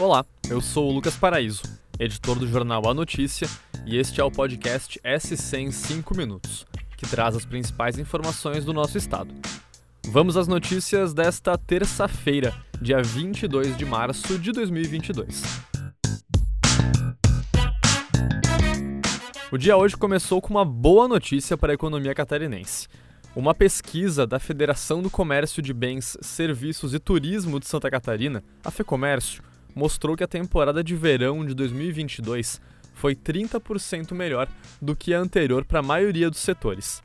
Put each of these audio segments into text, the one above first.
Olá, eu sou o Lucas Paraíso, editor do jornal A Notícia, e este é o podcast SC em 5 minutos, que traz as principais informações do nosso estado. Vamos às notícias desta terça-feira, dia 22 de março de 2022. O dia hoje começou com uma boa notícia para a economia catarinense. Uma pesquisa da Federação do Comércio de Bens, Serviços e Turismo de Santa Catarina, a FEComércio, mostrou que a temporada de verão de 2022 foi 30% melhor do que a anterior para a maioria dos setores.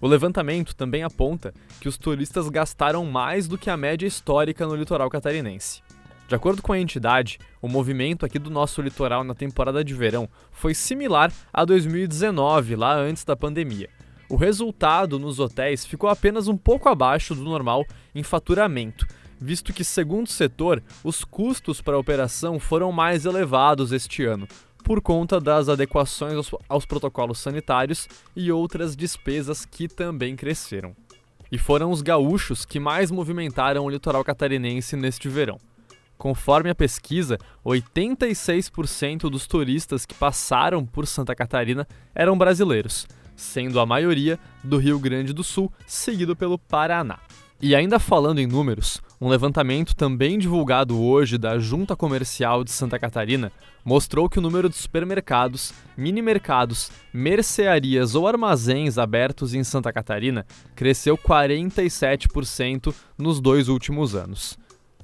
O levantamento também aponta que os turistas gastaram mais do que a média histórica no litoral catarinense. De acordo com a entidade, o movimento aqui do nosso litoral na temporada de verão foi similar a 2019, lá antes da pandemia. O resultado nos hotéis ficou apenas um pouco abaixo do normal em faturamento, visto que, segundo o setor, os custos para a operação foram mais elevados este ano, por conta das adequações aos, aos, protocolos sanitários e outras despesas que também cresceram. E foram os gaúchos que mais movimentaram o litoral catarinense neste verão. Conforme a pesquisa, 86% dos turistas que passaram por Santa Catarina eram brasileiros, sendo a maioria do Rio Grande do Sul, seguido pelo Paraná. E ainda falando em números, um levantamento também divulgado hoje da Junta Comercial de Santa Catarina mostrou que o número de supermercados, mini-mercados, mercearias ou armazéns abertos em Santa Catarina cresceu 47% nos dois últimos anos.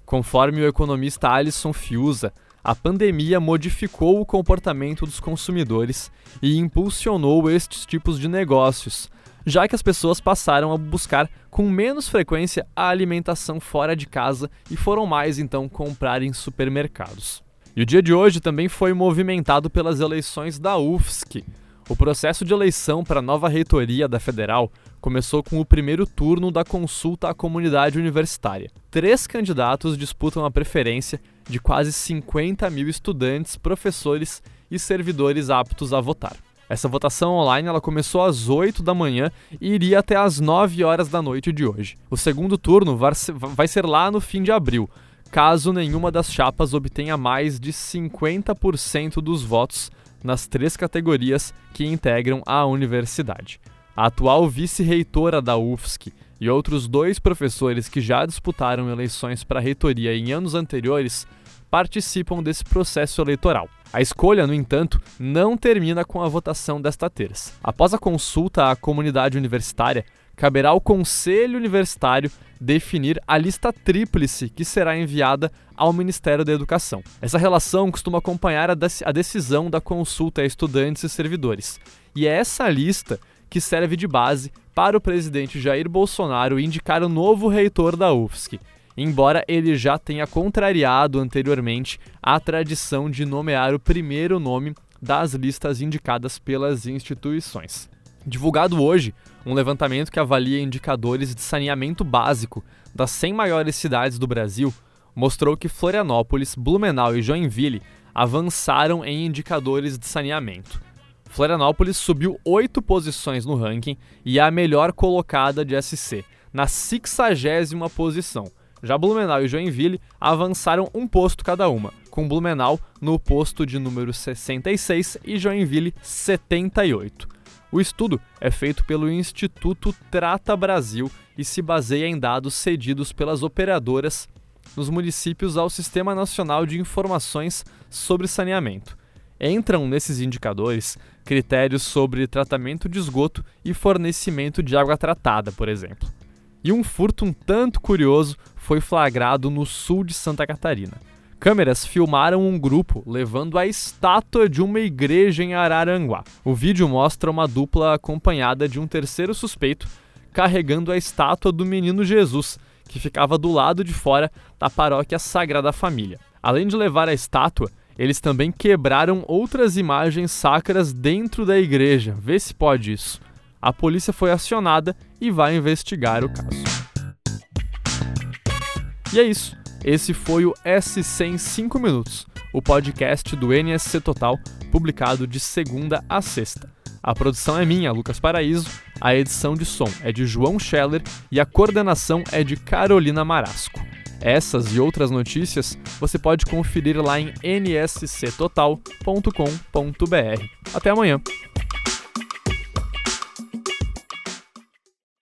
Conforme o economista Alisson Fiuza, a pandemia modificou o comportamento dos consumidores e impulsionou estes tipos de negócios, já que as pessoas passaram a buscar com menos frequência a alimentação fora de casa e foram mais então comprar em supermercados. E o dia de hoje também foi movimentado pelas eleições da UFSC. O processo de eleição para a nova reitoria da Federal começou com o primeiro turno da consulta à comunidade universitária. Três candidatos disputam a preferência de quase 50 mil estudantes, professores e servidores aptos a votar. Essa votação online ela começou às 8 da manhã e iria até às 9 horas da noite de hoje. O segundo turno vai ser lá no fim de abril, caso nenhuma das chapas obtenha mais de 50% dos votos nas três categorias que integram a universidade. A atual vice-reitora da UFSC e outros dois professores que já disputaram eleições para reitoria em anos anteriores participam desse processo eleitoral. A escolha, no entanto, não termina com a votação desta terça. Após a consulta à comunidade universitária, caberá ao Conselho Universitário definir a lista tríplice que será enviada ao Ministério da Educação. Essa relação costuma acompanhar a decisão da consulta a estudantes e servidores. E é essa lista que serve de base para o presidente Jair Bolsonaro indicar o novo reitor da UFSC embora ele já tenha contrariado anteriormente a tradição de nomear o primeiro nome das listas indicadas pelas instituições. Divulgado hoje, um levantamento que avalia indicadores de saneamento básico das 100 maiores cidades do Brasil mostrou que Florianópolis, Blumenau e Joinville avançaram em indicadores de saneamento. Florianópolis subiu oito posições no ranking e é a melhor colocada de SC, na 60 posição, já Blumenau e Joinville avançaram um posto cada uma, com Blumenau no posto de número 66 e Joinville 78. O estudo é feito pelo Instituto Trata Brasil e se baseia em dados cedidos pelas operadoras nos municípios ao Sistema Nacional de Informações sobre Saneamento. Entram nesses indicadores critérios sobre tratamento de esgoto e fornecimento de água tratada, por exemplo. E um furto um tanto curioso foi flagrado no sul de Santa Catarina. Câmeras filmaram um grupo levando a estátua de uma igreja em Araranguá. O vídeo mostra uma dupla acompanhada de um terceiro suspeito carregando a estátua do menino Jesus, que ficava do lado de fora da paróquia Sagrada Família. Além de levar a estátua, eles também quebraram outras imagens sacras dentro da igreja. Vê se pode isso. A polícia foi acionada e vai investigar o caso. E é isso. Esse foi o SC em 5 minutos, o podcast do NSC Total, publicado de segunda a sexta. A produção é minha, Lucas Paraíso, a edição de som é de João Scheller e a coordenação é de Carolina Marasco. Essas e outras notícias você pode conferir lá em nsctotal.com.br. Até amanhã!